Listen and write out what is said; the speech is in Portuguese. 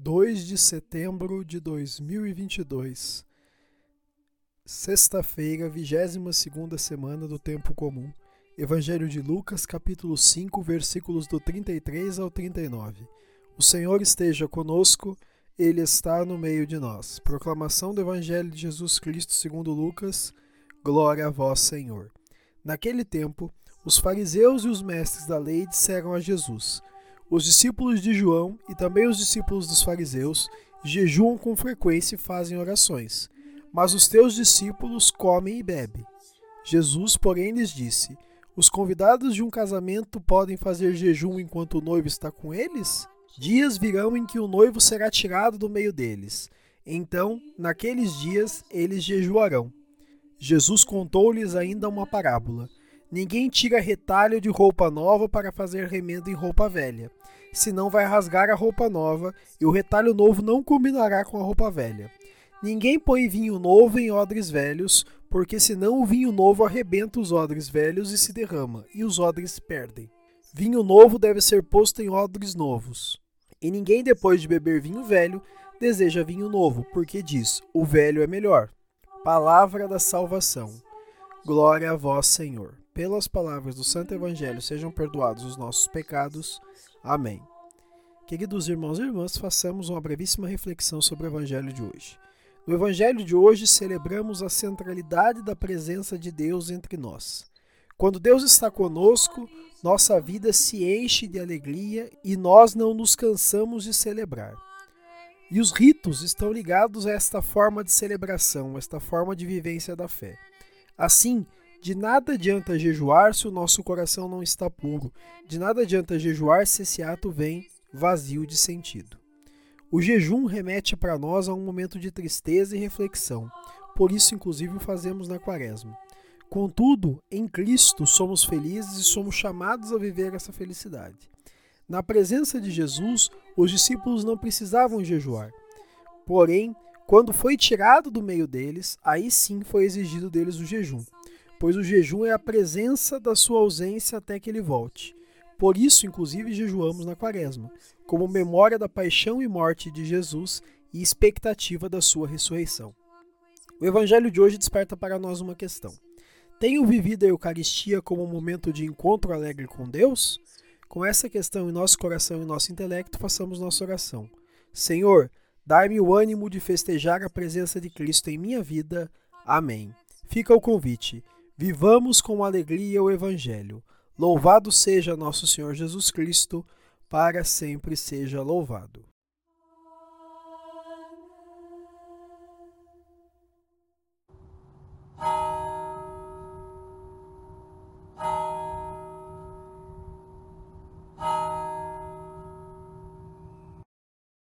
2 de setembro de 2022, sexta-feira, 22ª semana do Tempo Comum, Evangelho de Lucas, capítulo 5, versículos do 33 ao 39. O Senhor esteja conosco, Ele está no meio de nós. Proclamação do Evangelho de Jesus Cristo segundo Lucas, glória a vós, Senhor. Naquele tempo, os fariseus e os mestres da lei disseram a Jesus, os discípulos de João e também os discípulos dos fariseus jejuam com frequência e fazem orações, mas os teus discípulos comem e bebem. Jesus, porém, lhes disse: Os convidados de um casamento podem fazer jejum enquanto o noivo está com eles? Dias virão em que o noivo será tirado do meio deles. Então, naqueles dias, eles jejuarão. Jesus contou-lhes ainda uma parábola. Ninguém tira retalho de roupa nova para fazer remendo em roupa velha, senão vai rasgar a roupa nova, e o retalho novo não combinará com a roupa velha. Ninguém põe vinho novo em odres velhos, porque senão o vinho novo arrebenta os odres velhos e se derrama, e os odres perdem. Vinho novo deve ser posto em odres novos. E ninguém, depois de beber vinho velho, deseja vinho novo, porque diz: o velho é melhor. Palavra da salvação. Glória a vós, Senhor. Pelas palavras do Santo Evangelho sejam perdoados os nossos pecados. Amém. Queridos irmãos e irmãs, façamos uma brevíssima reflexão sobre o Evangelho de hoje. No Evangelho de hoje, celebramos a centralidade da presença de Deus entre nós. Quando Deus está conosco, nossa vida se enche de alegria e nós não nos cansamos de celebrar. E os ritos estão ligados a esta forma de celebração, esta forma de vivência da fé. Assim, de nada adianta jejuar se o nosso coração não está puro, de nada adianta jejuar se esse ato vem vazio de sentido. O jejum remete para nós a um momento de tristeza e reflexão, por isso, inclusive, o fazemos na Quaresma. Contudo, em Cristo somos felizes e somos chamados a viver essa felicidade. Na presença de Jesus, os discípulos não precisavam jejuar. Porém, quando foi tirado do meio deles, aí sim foi exigido deles o jejum, pois o jejum é a presença da sua ausência até que ele volte. Por isso, inclusive, jejuamos na Quaresma, como memória da paixão e morte de Jesus e expectativa da sua ressurreição. O evangelho de hoje desperta para nós uma questão. Tenho vivido a Eucaristia como um momento de encontro alegre com Deus? Com essa questão em nosso coração e nosso intelecto, façamos nossa oração. Senhor, dai-me o ânimo de festejar a presença de Cristo em minha vida. Amém. Fica o convite. Vivamos com alegria o Evangelho. Louvado seja nosso Senhor Jesus Cristo, para sempre seja louvado.